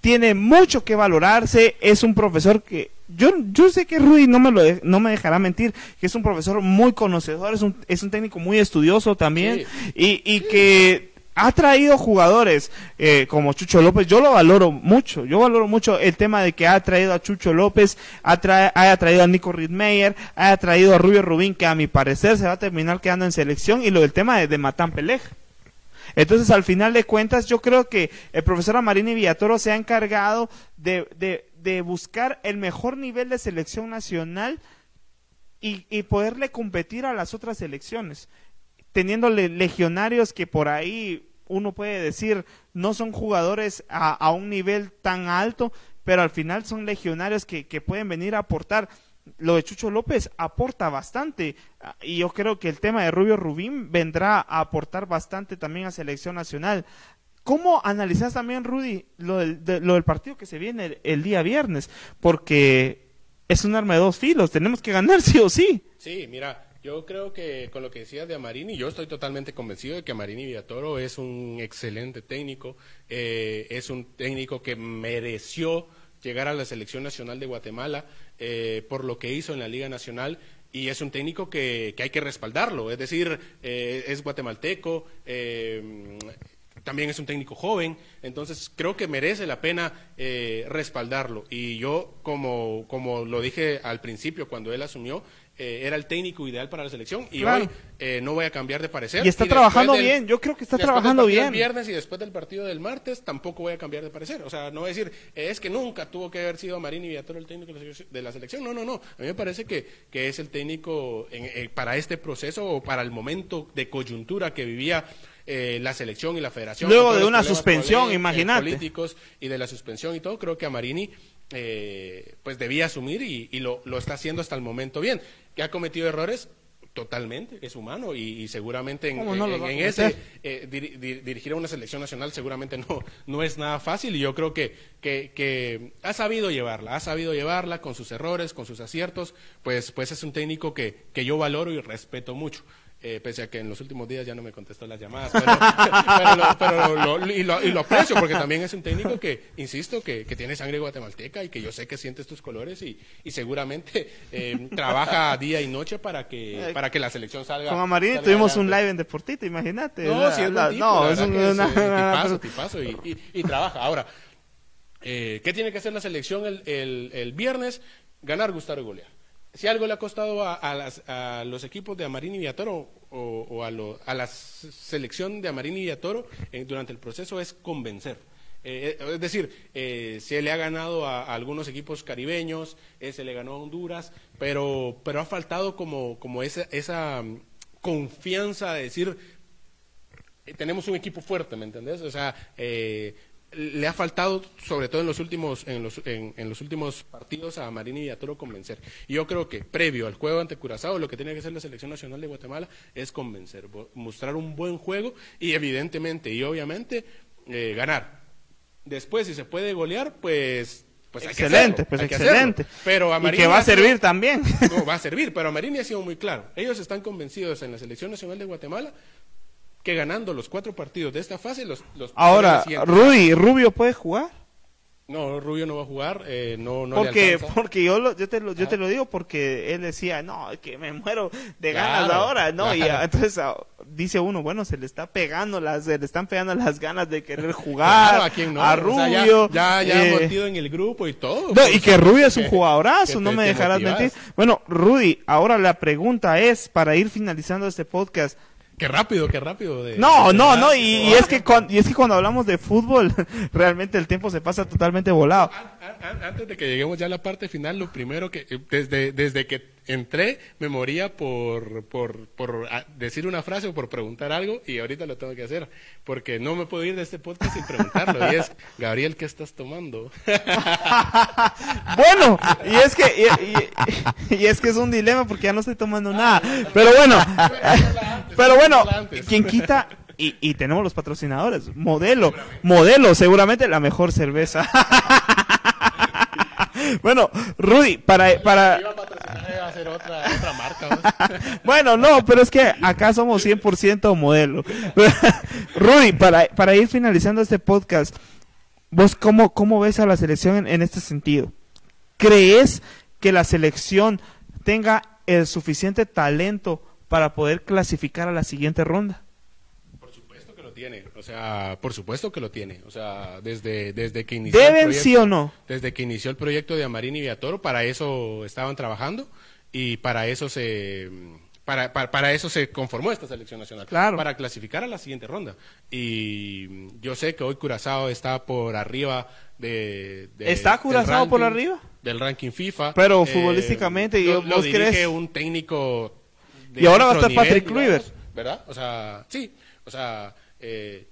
tiene mucho que valorarse. Es un profesor que yo yo sé que Rudy no me lo de- no me dejará mentir, que es un profesor muy conocedor, es un es un técnico muy estudioso también y, y que ha traído jugadores eh, como Chucho López, yo lo valoro mucho, yo valoro mucho el tema de que ha traído a Chucho López, ha, haya traído a Nico Riedmeyer, haya traído a Rubio Rubín, que a mi parecer se va a terminar quedando en selección, y lo del tema de, de Matán Pelej. Entonces, al final de cuentas, yo creo que el profesor Amarini Villatoro se ha encargado de, buscar el mejor nivel de selección nacional y, y poderle competir a las otras selecciones, teniéndole legionarios que por ahí uno puede decir no son jugadores a, a un nivel tan alto, pero al final son legionarios que, que pueden venir a aportar. Lo de Chucho López aporta bastante ah, y yo creo que el tema de Rubio Rubín vendrá a aportar bastante también a selección nacional. ¿Cómo analizas también, Rudy, lo del, de- lo del partido que se viene el, el día viernes? Porque es un arma de dos filos, tenemos que ganar [LAUGHS] sí o sí. Sí, mira, yo creo que con lo que decías de Amarini, yo estoy totalmente convencido de que Amarini Villatoro es un excelente técnico, eh, es un técnico que mereció llegar a la selección nacional de Guatemala eh, por lo que hizo en la Liga Nacional y es un técnico que, que hay que respaldarlo, es decir, eh, es guatemalteco, eh, también es un técnico joven, entonces creo que merece la pena eh, respaldarlo. Y yo, como, como lo dije al principio cuando él asumió, eh, era el técnico ideal para la selección y Claro. hoy eh, no voy a cambiar de parecer. Y está trabajando bien, yo creo que está trabajando del bien. del viernes y después del partido del martes tampoco voy a cambiar de parecer. O sea, no voy a decir, eh, es que nunca tuvo que haber sido Marini Villatoro el técnico de la selección-. No, no, no. A mí me parece que, que es el técnico en- eh, para este proceso o para el momento de coyuntura que vivía eh, la selección y la federación. Luego de los una suspensión, eh, imagínate. políticos y de la suspensión y todo, creo que a Marini eh, pues debía asumir y, y lo, lo está haciendo hasta el momento bien. Que ha cometido errores totalmente, es humano y, y seguramente en, ¿Cómo no en- ese eh, dir- dir- dirigir a una selección nacional seguramente no, no es nada fácil y yo creo que, que, que ha sabido llevarla, ha sabido llevarla con sus errores, con sus aciertos, pues, pues es un técnico que, que yo valoro y respeto mucho. Eh, pese a que en los últimos días ya no me contestó las llamadas, pero, [LAUGHS] pero lo, pero lo- y, lo, y lo aprecio porque también es un técnico que, insisto, que, que tiene sangre guatemalteca y que yo sé que siente estos colores y, y seguramente eh, trabaja día y noche para que, para que la selección salga. Con Amarini salga tuvimos un live en Deportito, imagínate. No, La- sí es la- buen tipo, no, la es verdad un- es, una- eh, tipazo, tipazo y, y- y trabaja. Ahora, eh, ¿qué tiene que hacer la selección el, el- el viernes? Ganar, gustar y golear. Si algo le ha costado a, las- a los equipos de Amarini y Villatoro o, o a, la selección de Amarini y Villatoro eh, durante el proceso es convencer. Eh, eh, es decir, eh, se le ha ganado a, algunos equipos caribeños, eh, se le ganó a Honduras, pero, pero ha faltado como, como esa, esa mm, confianza de decir, tenemos un equipo fuerte, ¿me entendés? O sea, eh, le ha faltado, sobre todo en los últimos, en los, en, en los últimos partidos, a Marini y a Toro convencer. Y yo creo que previo al juego ante Curazao, lo que tiene que hacer la selección nacional de Guatemala es convencer, mostrar un buen juego y evidentemente y obviamente eh, ganar. Después, si se puede golear, pues... Pues excelente, hacerlo, pues excelente. Pero a y que va a sido- servir también. no, va a servir, pero Marini ha sido muy claro. Ellos están convencidos en la selección nacional de Guatemala que ganando los cuatro partidos de esta fase, los, los Ahora, Rudy, ¿Rubio puede jugar? No, Rubio no va a jugar, eh, no, no Porque, porque yo, lo- yo, te lo, yo te lo digo porque él decía, no, que me muero de ganas Claro, ahora, ¿no? Y claro. ah, entonces ah, dice uno, bueno, se le está pegando las, se le están pegando las ganas de querer [LAUGHS] jugar Claro, ¿a quién no? a O sea, ya- Rubio. ya, ya, eh, metido en el grupo y todo. no, pues, y que Rubio es un jugadorazo, no me dejarás motivas. mentir. Bueno, Rudy, ahora la pregunta es, para ir finalizando este podcast, Qué rápido, qué rápido. de- no, de no, no, y, y es que cuan- y es que cuando hablamos de fútbol, [LAUGHS] realmente el tiempo se pasa totalmente volado. An- an- Antes de que lleguemos ya a la parte final, lo primero que, eh, desde, desde que entré, me moría por, por, por ah, decir una frase o por preguntar algo, y ahorita lo tengo que hacer, porque no me puedo ir de este podcast sin preguntarlo, y es, Gabriel, ¿qué estás tomando? [LAUGHS] Bueno, y es que y, y- y es que es un dilema porque ya no estoy tomando nada. Pero bueno, [LAUGHS] pero bueno, quien quita y, y tenemos los patrocinadores, modelo, modelo, seguramente la mejor cerveza. [LAUGHS] Bueno, Rudy, para para hacer otra, otra marca. [LAUGHS] Bueno, no, pero es que acá somos 100% modelo. [LAUGHS] Rudy, para, para ir finalizando este podcast, ¿vos cómo, cómo ves a la selección en, en este sentido? ¿Crees que la selección tenga el suficiente talento para poder clasificar a la siguiente ronda? Por supuesto que lo tiene, o sea, por supuesto que lo tiene, o sea, desde, desde que inició el ¿Deben proyecto- sí o no? Desde que inició el proyecto de Amarín y Villatoro, para eso estaban trabajando y para eso se para, para, para eso se conformó esta selección nacional, Claro. para clasificar a la siguiente ronda. Y yo sé que hoy Curazao está por arriba de, de- ¿Está Curazao por ranking- arriba? del ranking FIFA, Pero Eh, futbolísticamente, lo, ¿y lo vos dirige crees? un técnico de Y ahora va a estar Patrick Kluivert. ¿verdad? O sea, sí, o sea, eh,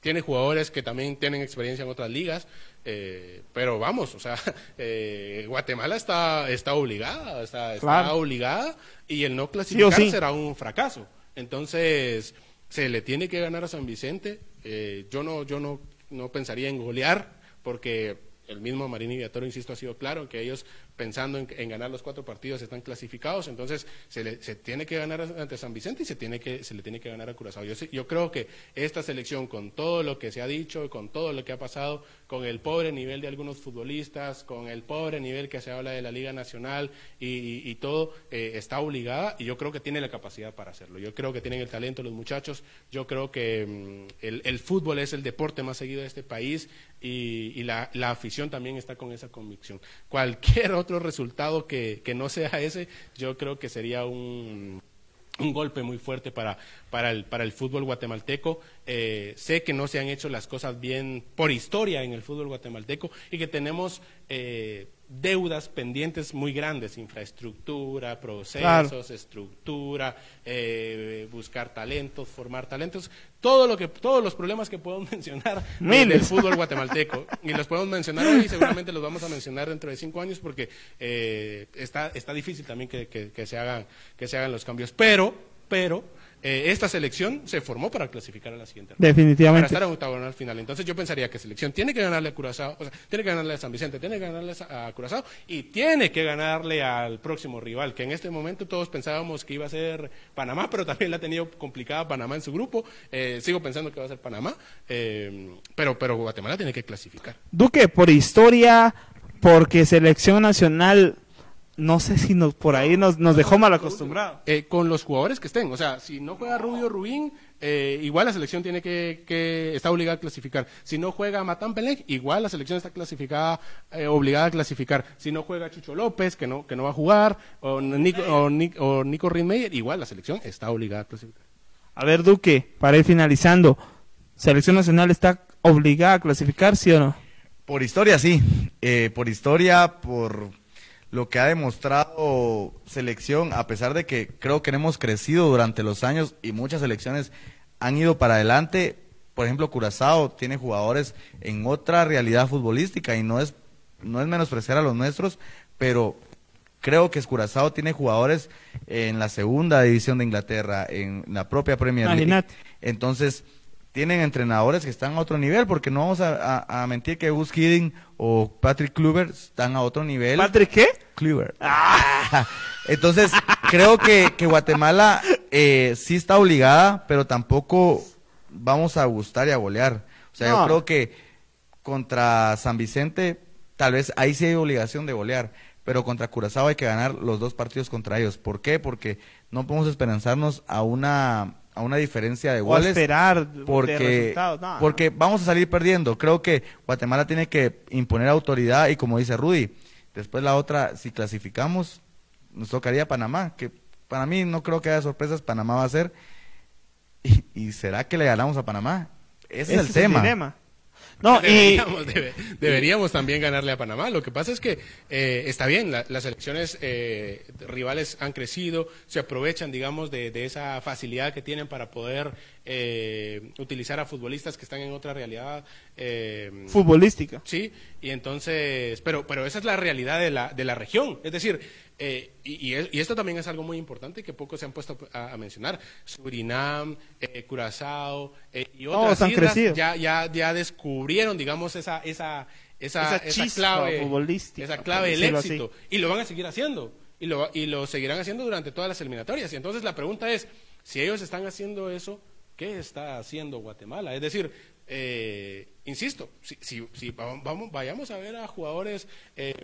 tiene jugadores que también tienen experiencia en otras ligas, eh, pero vamos, o sea, [LAUGHS] eh, Guatemala está, está obligada, está, está Claro. obligada y el no clasificar sí. será un fracaso. Entonces, se le tiene que ganar a San Vicente. Eh, yo no, yo no, no pensaría en golear, porque el mismo Marín y Villatoro, insisto, ha sido claro que ellos pensando en, en ganar los cuatro partidos están clasificados, entonces se, le, se tiene que ganar ante San Vicente y se, tiene que, se le tiene que ganar a Curazao. Yo, yo creo que esta selección, con todo lo que se ha dicho, con todo lo que ha pasado, con el pobre nivel de algunos futbolistas, con el pobre nivel que se habla de la Liga Nacional y, y- todo, eh, está obligada y yo creo que tiene la capacidad para hacerlo. Yo creo que tienen el talento los muchachos, yo creo que mm, el, el fútbol es el deporte más seguido de este país y, y la, la afición también está con esa convicción. [LAUGHS] Cualquier otro resultado que, que no sea ese, yo creo que sería un, un golpe muy fuerte para, para, el, para el fútbol guatemalteco. Eh, sé que no se han hecho las cosas bien por historia en el fútbol guatemalteco y que tenemos eh, deudas pendientes muy grandes, infraestructura, procesos, Claro. estructura, eh, buscar talentos, formar talentos, todo lo que, todos los problemas que podemos [LAUGHS] mencionar del Miles. fútbol guatemalteco y los podemos mencionar hoy y seguramente los vamos a mencionar dentro de cinco años porque eh, está, está difícil también que, que- que se hagan, que se hagan los cambios. Pero, pero eh, esta selección se formó para clasificar a la siguiente ronda. Para Definitivamente. estar en octagonal final. Entonces yo pensaría que selección tiene que ganarle a Curazao, o sea, tiene que ganarle a San Vicente, tiene que ganarle a Curazao y tiene que ganarle al próximo rival, que en este momento todos pensábamos que iba a ser Panamá, pero también la ha tenido complicada Panamá en su grupo. Eh, sigo pensando que va a ser Panamá, eh, pero, pero Guatemala tiene que clasificar. Duque, por historia, porque selección nacional, no sé si nos, por ahí nos, nos dejó mal acostumbrados. Eh, con los jugadores que estén. O sea, si no juega Rubio Rubín, eh, igual la selección tiene que, que está obligada a clasificar. Si no juega Matán Pelec, igual la selección está clasificada, eh, obligada a clasificar. Si no juega Chucho López, que no, que no va a jugar, o Nico, o, Nic- o Nico Rinmeyer, igual la selección está obligada a clasificar. A ver, Duque, para ir finalizando, ¿selección nacional está obligada a clasificar, sí o no? Por historia, sí. Eh, por historia, por lo que ha demostrado selección, a pesar de que creo que hemos crecido durante los años y muchas selecciones han ido para adelante. Por ejemplo, Curazao tiene jugadores en otra realidad futbolística y no es, no es menospreciar a los nuestros, pero creo que Curazao tiene jugadores en la segunda división de Inglaterra, en la propia Premier League. Imagínate. Entonces, tienen entrenadores que están a otro nivel, porque no vamos a, a- a mentir que Gus Hiddink o Patrick Kluivert están a otro nivel. ¿Patrick qué? Kluivert. [LAUGHS] Entonces, creo que, que Guatemala eh, sí está obligada, pero tampoco vamos a gustar y a golear. O sea, No. yo creo que contra San Vicente, tal vez ahí sí hay obligación de golear, pero contra Curazao hay que ganar los dos partidos contra ellos. ¿Por qué? Porque no podemos esperanzarnos a una, a una diferencia de O goles esperar de porque, resultados. No, porque vamos a salir perdiendo. Creo que Guatemala tiene que imponer autoridad y como dice Rudy, después la otra, si clasificamos, nos tocaría Panamá, que para mí no creo que haya sorpresas, Panamá va a ser. ¿Y, y será que le ganamos a Panamá? Ese, es el tema. dilema. No, y deberíamos, debe- deberíamos también ganarle a Panamá. Lo que pasa es que eh, está bien, la- las elecciones eh, rivales han crecido, se aprovechan, digamos, de, de esa facilidad que tienen para poder eh, utilizar a futbolistas que están en otra realidad. eh, futbolística. Sí, y entonces, pero, pero esa es la realidad de la, de la región. Es decir, eh, y, y es- y esto también es algo muy importante que pocos se han puesto a, a mencionar. Surinam, eh, Curazao eh, y otras islas ya, ya, ya descubrieron, digamos, esa, esa, esa, Esa esa chispa clave, futbolística, esa clave del así. éxito. Y lo van a seguir haciendo. Y lo, y lo seguirán haciendo durante todas las eliminatorias. Y entonces la pregunta es, si ellos están haciendo eso, ¿qué está haciendo Guatemala? Es decir, eh, insisto, si, si, si va- vamos, vayamos a ver a jugadores eh,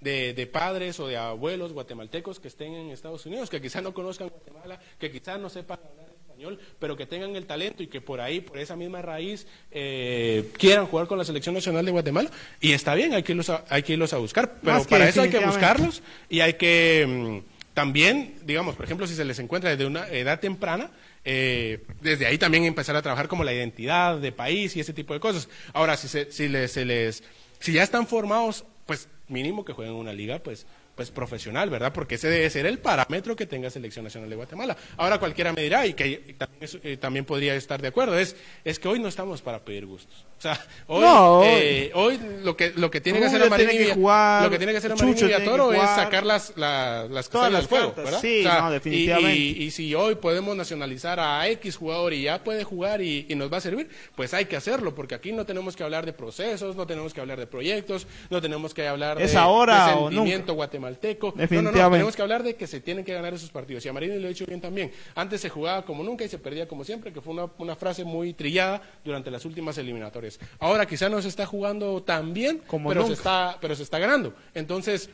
de, de padres o de abuelos guatemaltecos que estén en Estados Unidos, que quizás no conozcan Guatemala, que quizás no sepan hablar español, pero que tengan el talento y que por ahí, por esa misma raíz, eh, quieran jugar con la selección nacional de Guatemala. Y está bien, hay que irlos a, hay que irlos a buscar, pero Más para eso hay que buscarlos y hay que mm, también, digamos, por ejemplo, si se les encuentra desde una edad temprana, eh, desde ahí también empezar a trabajar como la identidad de país y ese tipo de cosas. Ahora, si, se, si, les, se les, si ya están formados, pues mínimo que jueguen en una liga, pues pues profesional, ¿verdad? Porque ese debe ser el parámetro que tenga Selección Nacional de Guatemala. Ahora cualquiera me dirá, y que también, eh, también podría estar de acuerdo, es, es que hoy no estamos para pedir gustos. O sea, hoy, No, hoy- eh, hoy lo que, lo que tiene que hacer Amarín tiene y jugar, lo que tiene que hacer y Villatoro es sacar las, la- las Todas las del cartas, ¿verdad? sí, no, definitivamente. Y, y si hoy podemos nacionalizar a X jugador y ya puede jugar y, y nos va a servir, pues hay que hacerlo, porque aquí no tenemos que hablar de procesos, no tenemos que hablar de proyectos, no tenemos que hablar Es de, ahora de sentimiento guatemalteco. No, no, no, Definitivamente. tenemos que hablar de que se tienen que ganar esos partidos. Y a Marini lo he dicho bien también. Antes se jugaba como nunca y se perdía como siempre, que fue una, una frase muy trillada durante las últimas eliminatorias. Ahora quizá no se está jugando tan bien, Como pero, se está, pero se está ganando. Entonces,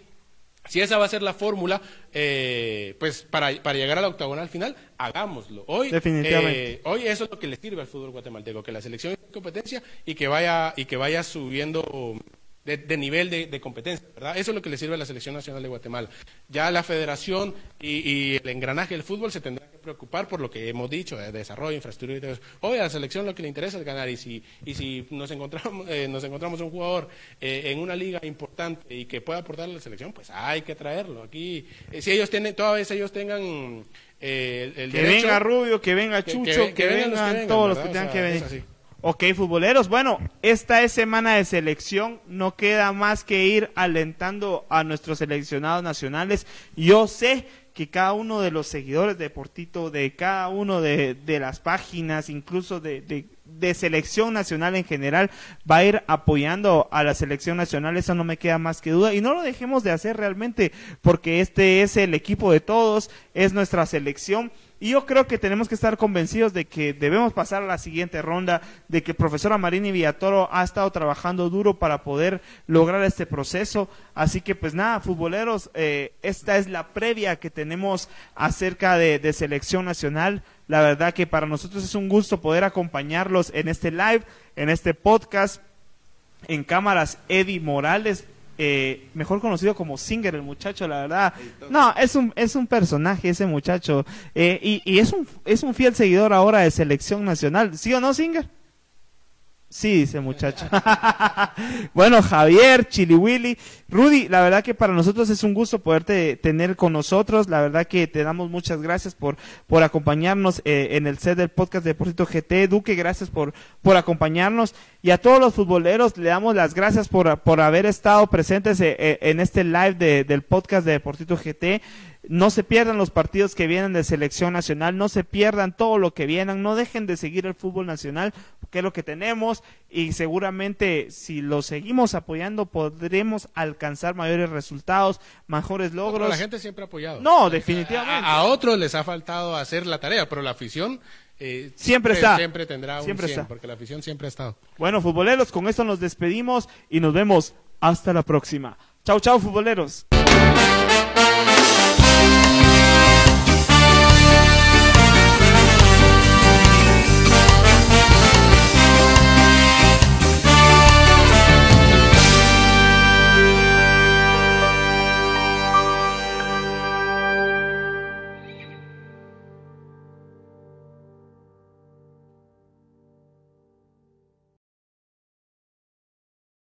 si esa va a ser la fórmula, eh, pues para, para llegar a la octagonal final, hagámoslo. Hoy, Definitivamente. eh, hoy eso es lo que le sirve al fútbol guatemalteco, que la selección en competencia y que vaya, y que vaya subiendo de, de nivel de, de competencia, ¿verdad? Eso es lo que le sirve a la selección nacional de Guatemala. Ya la federación y, y el engranaje del fútbol se tendrá que preocupar por lo que hemos dicho, de desarrollo, infraestructura y todo eso. Hoy a la selección lo que le interesa es ganar y si, y si nos encontramos, eh, nos encontramos un jugador eh, en una liga importante y que pueda aportar a la selección, pues hay que traerlo. Aquí, eh, si ellos tienen, toda vez ellos tengan eh, el, el Que derecho, venga Rubio, que venga Chucho, que- que, que vengan vengan todos los que tengan O que venir. Ok, futboleros, bueno, esta es semana de selección, no queda más que ir alentando a nuestros seleccionados nacionales. Yo sé que cada uno de los seguidores de Portito, de cada uno de, las páginas, incluso de selección nacional en general, va a ir apoyando a la selección nacional, eso no me queda más que duda. Y no lo dejemos de hacer realmente, porque este es el equipo de todos, es nuestra selección. Y yo creo que tenemos que estar convencidos de que debemos pasar a la siguiente ronda, de que el profesor Amarini Villatoro ha estado trabajando duro para poder lograr este proceso. Así que pues nada, futboleros, eh, esta es la previa que tenemos acerca de, de selección nacional. La verdad que para nosotros es un gusto poder acompañarlos en este live, en este podcast en cámaras Eddie Morales, eh, mejor conocido como Singer, el muchacho, la verdad. No, es un, es un personaje ese muchacho. eh, y y es, un, es un fiel seguidor ahora de selección nacional. ¿Sí o no, Singer? Sí, dice muchacho. [LAUGHS] bueno, Javier, Chili Willy, Rudy, la verdad que para nosotros es un gusto poderte tener con nosotros. La verdad que te damos muchas gracias por, por acompañarnos eh, en el set del podcast de Deportito GT. Duque, gracias por, por acompañarnos. Y a todos los futboleros le damos las gracias por, por haber estado presentes eh, eh, en este live de- del podcast de Deportito GT. No se pierdan los partidos que vienen de selección nacional, no se pierdan todo lo que vienen, no dejen de seguir el fútbol nacional, que es lo que tenemos y seguramente si lo seguimos apoyando podremos alcanzar mayores resultados, mejores logros. la gente siempre ha apoyado. No, definitivamente. A, a, otros les ha faltado hacer la tarea, pero la afición eh, siempre, está. Siempre tendrá un siempre 100, está. porque la afición siempre ha estado. Bueno, futboleros, con esto nos despedimos y nos vemos hasta la próxima. Chau, chau, futboleros.